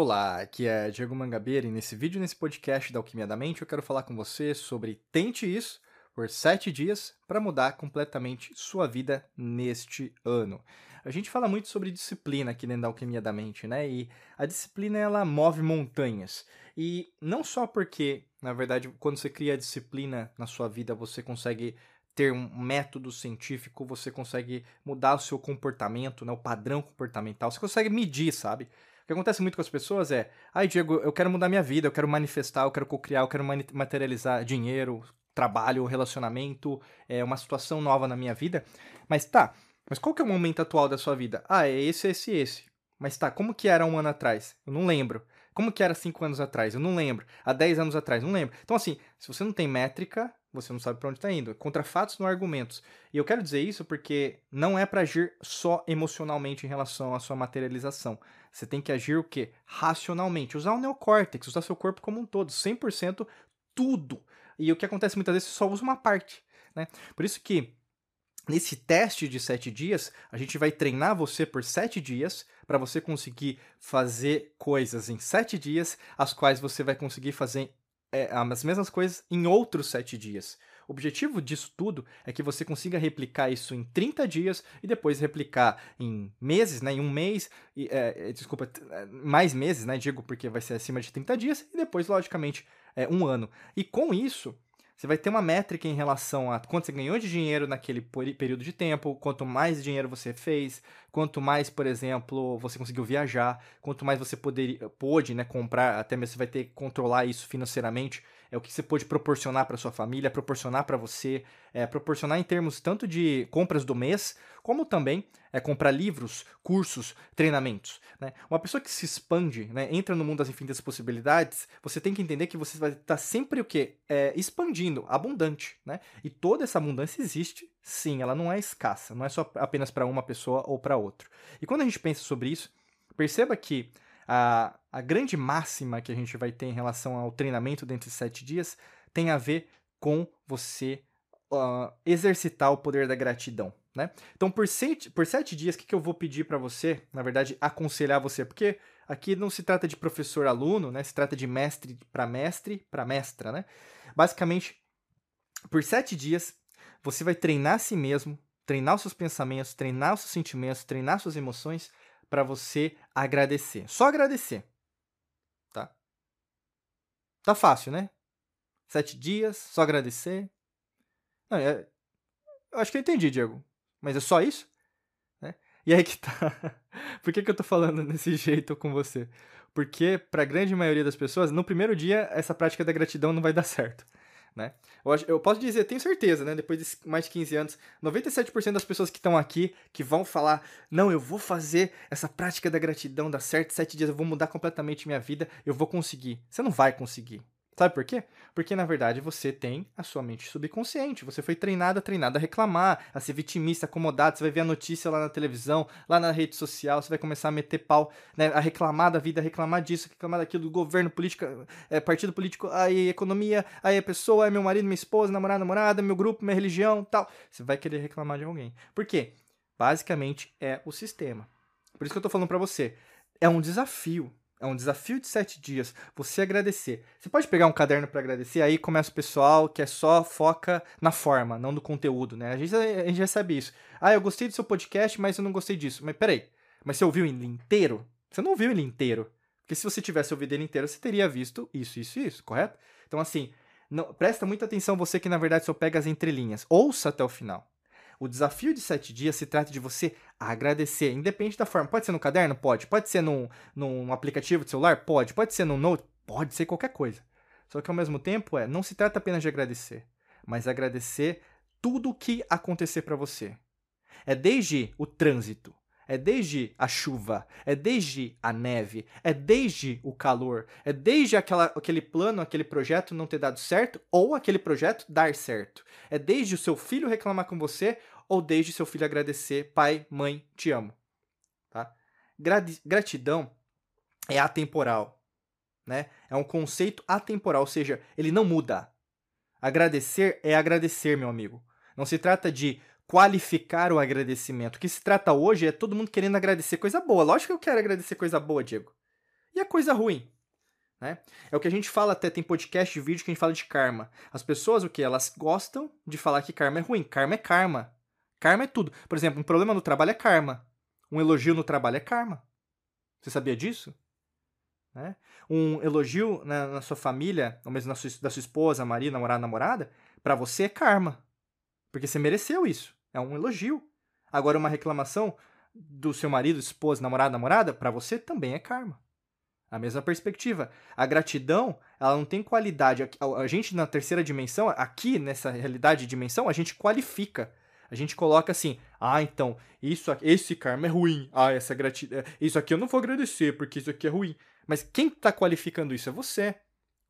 Olá, aqui é Diego Mangabeira e nesse vídeo, nesse podcast da Alquimia da Mente, eu quero falar com você sobre tente isso por sete dias para mudar completamente sua vida neste ano. A gente fala muito sobre disciplina aqui dentro da Alquimia da Mente, né? E a disciplina ela move montanhas. E não só porque, na verdade, quando você cria disciplina na sua vida, você consegue ter um método científico, você consegue mudar o seu comportamento, né, o padrão comportamental, você consegue medir, sabe? Que acontece muito com as pessoas é, ai Diego, eu quero mudar minha vida, eu quero manifestar, eu quero co-criar, eu quero materializar dinheiro, trabalho, relacionamento, é uma situação nova na minha vida. Mas tá, mas qual que é o momento atual da sua vida? Ah, é esse, esse, esse. Mas tá, como que era um ano atrás? Eu não lembro. Como que era cinco anos atrás? Eu não lembro. Há dez anos atrás? Não lembro. Então, assim, se você não tem métrica, você não sabe para onde está indo. Contra fatos, não argumentos. E eu quero dizer isso porque não é para agir só emocionalmente em relação à sua materialização. Você tem que agir o quê? Racionalmente. Usar o neocórtex, usar seu corpo como um todo. 100% tudo. E o que acontece muitas vezes, você só usa uma parte. Né? Por isso que Nesse teste de sete dias, a gente vai treinar você por sete dias para você conseguir fazer coisas em sete dias, as quais você vai conseguir fazer é, as mesmas coisas em outros sete dias. O objetivo disso tudo é que você consiga replicar isso em 30 dias e depois replicar em meses, né, em um mês, e, é, é desculpa, é, mais meses, né, digo porque vai ser acima de 30 dias, e depois, logicamente, é, um ano. E com isso, você vai ter uma métrica em relação a quanto você ganhou de dinheiro naquele período de tempo, quanto mais dinheiro você fez, quanto mais, por exemplo, você conseguiu viajar, quanto mais você poderia, pôde né, comprar, até mesmo você vai ter que controlar isso financeiramente é o que você pode proporcionar para sua família, proporcionar para você, é, proporcionar em termos tanto de compras do mês, como também é, comprar livros, cursos, treinamentos. Né? Uma pessoa que se expande, né, entra no mundo das infinitas possibilidades, você tem que entender que você vai estar tá sempre o quê? É, expandindo, abundante. Né? E toda essa abundância existe, sim, ela não é escassa, não é só apenas para uma pessoa ou para outra. E quando a gente pensa sobre isso, perceba que a, a grande máxima que a gente vai ter em relação ao treinamento dentro de sete dias tem a ver com você uh, exercitar o poder da gratidão. Né? Então, por sete, por sete dias, o que, que eu vou pedir para você? Na verdade, aconselhar você, porque aqui não se trata de professor-aluno, né? se trata de mestre para mestre para mestra. Né? Basicamente, por sete dias, você vai treinar a si mesmo, treinar os seus pensamentos, treinar os seus sentimentos, treinar suas emoções para você agradecer. Só agradecer. Tá? Tá fácil, né? Sete dias, só agradecer. Não, é... Eu acho que eu entendi, Diego. Mas é só isso? Né? E aí que tá. Por que, que eu tô falando desse jeito com você? Porque, para a grande maioria das pessoas, no primeiro dia, essa prática da gratidão não vai dar certo né? Eu, eu posso dizer, tenho certeza, né? Depois de mais de 15 anos, 97% das pessoas que estão aqui, que vão falar, não, eu vou fazer essa prática da gratidão dar certo, sete dias, eu vou mudar completamente minha vida, eu vou conseguir. Você não vai conseguir. Sabe por quê? Porque na verdade você tem a sua mente subconsciente. Você foi treinada, treinada a reclamar, a ser vitimista, acomodado. Você vai ver a notícia lá na televisão, lá na rede social, você vai começar a meter pau, né? A reclamar da vida, a reclamar disso, a reclamar daquilo, do governo, política, é, partido político, aí economia, aí a pessoa, aí meu marido, minha esposa, namorada, namorada, meu grupo, minha religião, tal. Você vai querer reclamar de alguém. Por quê? Basicamente é o sistema. Por isso que eu tô falando para você. É um desafio é um desafio de sete dias. Você agradecer. Você pode pegar um caderno para agradecer, aí começa o pessoal que é só foca na forma, não no conteúdo, né? A gente, a gente recebe isso. Ah, eu gostei do seu podcast, mas eu não gostei disso. Mas peraí, mas você ouviu ele inteiro? Você não ouviu ele inteiro. Porque se você tivesse ouvido ele inteiro, você teria visto isso, isso isso, correto? Então, assim, não, presta muita atenção você que na verdade só pega as entrelinhas. Ouça até o final. O desafio de sete dias se trata de você agradecer, independente da forma. Pode ser no caderno? Pode. Pode ser num, num aplicativo de celular? Pode. Pode ser num note? Pode ser qualquer coisa. Só que ao mesmo tempo, é, não se trata apenas de agradecer, mas agradecer tudo o que acontecer para você. É desde o trânsito, é desde a chuva, é desde a neve, é desde o calor, é desde aquela, aquele plano, aquele projeto não ter dado certo ou aquele projeto dar certo. É desde o seu filho reclamar com você ou desde seu filho agradecer, pai, mãe, te amo. Tá? Gratidão é atemporal, né? É um conceito atemporal, ou seja, ele não muda. Agradecer é agradecer, meu amigo. Não se trata de qualificar o agradecimento. O que se trata hoje é todo mundo querendo agradecer coisa boa. Lógico que eu quero agradecer coisa boa, Diego. E a coisa ruim? Né? É o que a gente fala até, tem podcast de vídeo que a gente fala de karma. As pessoas, o que? Elas gostam de falar que karma é ruim. Karma é karma. Karma é tudo. Por exemplo, um problema no trabalho é karma. Um elogio no trabalho é karma. Você sabia disso? Né? Um elogio na, na, sua família, ou mesmo sua, da sua esposa, marido, namorado, namorada, para você é karma. Porque você mereceu isso. É um elogio. Agora, uma reclamação do seu marido, esposa, namorado, namorada, para você também é karma. A mesma perspectiva. A gratidão, ela não tem qualidade. A gente, na terceira dimensão, aqui nessa realidade de dimensão, a gente qualifica. A gente coloca assim, ah, então, isso, esse karma é ruim. Ah, essa gratidão. Isso aqui eu não vou agradecer, porque isso aqui é ruim. Mas quem está qualificando isso é você.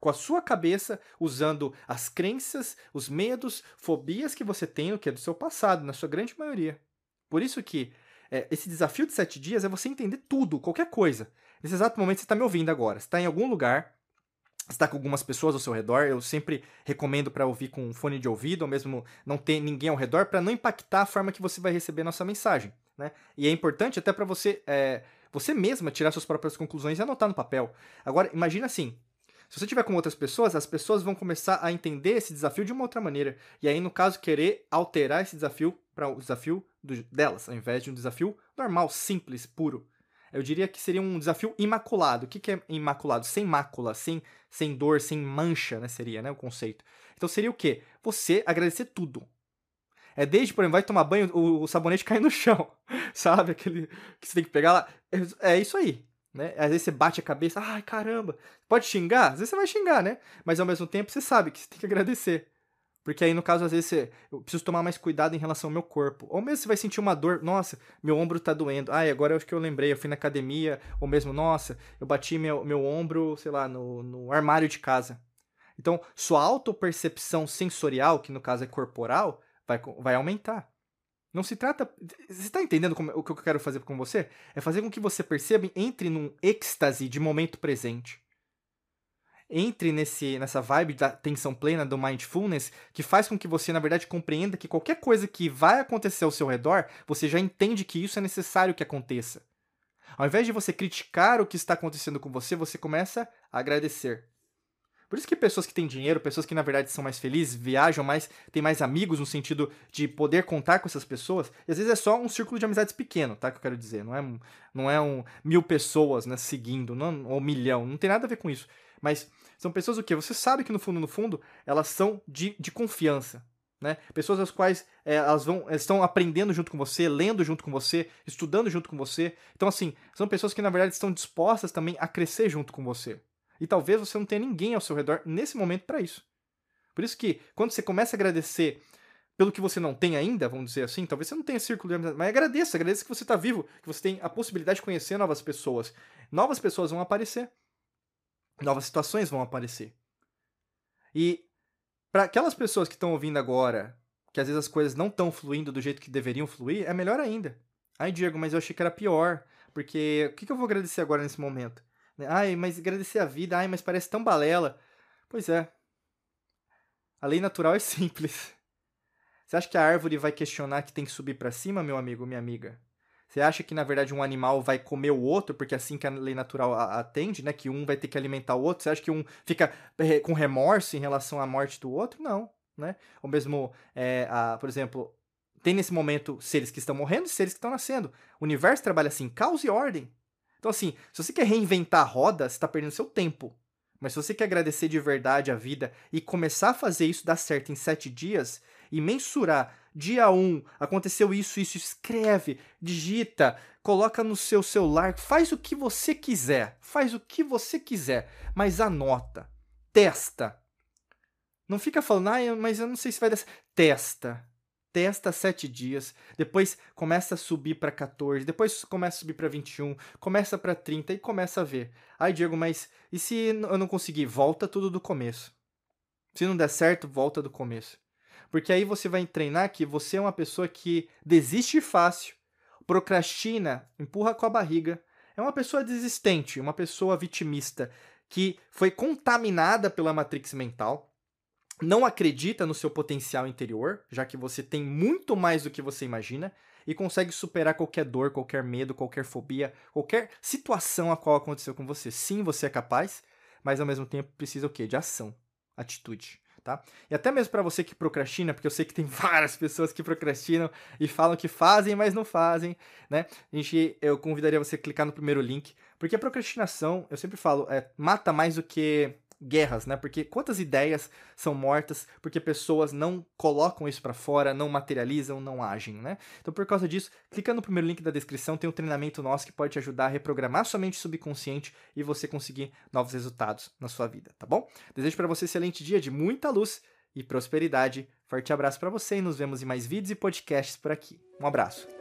Com a sua cabeça, usando as crenças, os medos, fobias que você tem, o que é do seu passado, na sua grande maioria. Por isso que é, esse desafio de sete dias é você entender tudo, qualquer coisa. Nesse exato momento você está me ouvindo agora. Está em algum lugar, está com algumas pessoas ao seu redor. Eu sempre recomendo para ouvir com um fone de ouvido, ou mesmo não ter ninguém ao redor, para não impactar a forma que você vai receber a nossa mensagem. Né? E é importante até para você, é, você mesma tirar suas próprias conclusões e anotar no papel. Agora, imagina assim. Se você tiver com outras pessoas, as pessoas vão começar a entender esse desafio de uma outra maneira. E aí, no caso, querer alterar esse desafio para o desafio do, delas, ao invés de um desafio normal, simples, puro. Eu diria que seria um desafio imaculado. O que, que é imaculado? Sem mácula, sem, sem dor, sem mancha, né? Seria né, o conceito. Então seria o quê? Você agradecer tudo. É desde, por exemplo, vai tomar banho, o, o sabonete cai no chão. Sabe? Aquele que você tem que pegar lá. É, é isso aí. Né? Às vezes você bate a cabeça, ai caramba, pode xingar? Às vezes você vai xingar, né? Mas ao mesmo tempo você sabe que você tem que agradecer. Porque aí, no caso, às vezes, você, eu preciso tomar mais cuidado em relação ao meu corpo. Ou mesmo você vai sentir uma dor, nossa, meu ombro tá doendo. Ai, agora eu acho que eu lembrei, eu fui na academia, ou mesmo, nossa, eu bati meu, meu ombro, sei lá, no, no armário de casa. Então, sua autopercepção sensorial, que no caso é corporal, vai, vai aumentar. Não se trata. Você está entendendo como, o que eu quero fazer com você? É fazer com que você perceba entre num êxtase de momento presente entre nesse, nessa vibe da tensão plena, do mindfulness, que faz com que você, na verdade, compreenda que qualquer coisa que vai acontecer ao seu redor, você já entende que isso é necessário que aconteça. Ao invés de você criticar o que está acontecendo com você, você começa a agradecer. Por isso que pessoas que têm dinheiro, pessoas que na verdade são mais felizes, viajam mais, têm mais amigos no sentido de poder contar com essas pessoas, e às vezes é só um círculo de amizades pequeno, tá? Que eu quero dizer. Não é, não é um mil pessoas né, seguindo, não, ou um milhão. Não tem nada a ver com isso. Mas são pessoas o quê? Você sabe que no fundo, no fundo, elas são de, de confiança. Né? Pessoas as quais é, elas vão estão aprendendo junto com você, lendo junto com você, estudando junto com você. Então, assim, são pessoas que na verdade estão dispostas também a crescer junto com você. E talvez você não tenha ninguém ao seu redor nesse momento para isso. Por isso que quando você começa a agradecer pelo que você não tem ainda, vamos dizer assim, talvez você não tenha círculo de amizade, mas agradeça, agradeça que você está vivo, que você tem a possibilidade de conhecer novas pessoas. Novas pessoas vão aparecer novas situações vão aparecer. E para aquelas pessoas que estão ouvindo agora, que às vezes as coisas não estão fluindo do jeito que deveriam fluir, é melhor ainda. Ai, Diego, mas eu achei que era pior, porque o que, que eu vou agradecer agora nesse momento? Ai, mas agradecer a vida, ai, mas parece tão balela. Pois é. A lei natural é simples. Você acha que a árvore vai questionar que tem que subir para cima, meu amigo, minha amiga? Você acha que, na verdade, um animal vai comer o outro, porque é assim que a lei natural atende, né? Que um vai ter que alimentar o outro? Você acha que um fica eh, com remorso em relação à morte do outro? Não, né? Ou mesmo, é, a, por exemplo, tem nesse momento seres que estão morrendo e seres que estão nascendo. O universo trabalha assim, caos e ordem. Então, assim, se você quer reinventar a roda, você está perdendo seu tempo. Mas se você quer agradecer de verdade a vida e começar a fazer isso dar certo em sete dias e mensurar dia 1, aconteceu isso, isso, escreve, digita, coloca no seu celular, faz o que você quiser, faz o que você quiser, mas anota, testa. Não fica falando, ah, mas eu não sei se vai dar Testa. Testa sete dias, depois começa a subir para 14, depois começa a subir para 21, começa para 30 e começa a ver. Ai, Diego, mas e se eu não conseguir? Volta tudo do começo. Se não der certo, volta do começo. Porque aí você vai treinar que você é uma pessoa que desiste fácil, procrastina, empurra com a barriga. É uma pessoa desistente, uma pessoa vitimista que foi contaminada pela matrix mental. Não acredita no seu potencial interior, já que você tem muito mais do que você imagina e consegue superar qualquer dor, qualquer medo, qualquer fobia, qualquer situação a qual aconteceu com você. Sim, você é capaz, mas ao mesmo tempo precisa o quê? De ação, atitude. Tá? E até mesmo para você que procrastina, porque eu sei que tem várias pessoas que procrastinam e falam que fazem, mas não fazem, né? A gente, eu convidaria você a clicar no primeiro link, porque a procrastinação, eu sempre falo, é, mata mais do que guerras, né? Porque quantas ideias são mortas porque pessoas não colocam isso para fora, não materializam, não agem, né? Então, por causa disso, clica no primeiro link da descrição, tem um treinamento nosso que pode te ajudar a reprogramar sua mente subconsciente e você conseguir novos resultados na sua vida, tá bom? Desejo para você um excelente dia de muita luz e prosperidade. Forte abraço para você e nos vemos em mais vídeos e podcasts por aqui. Um abraço.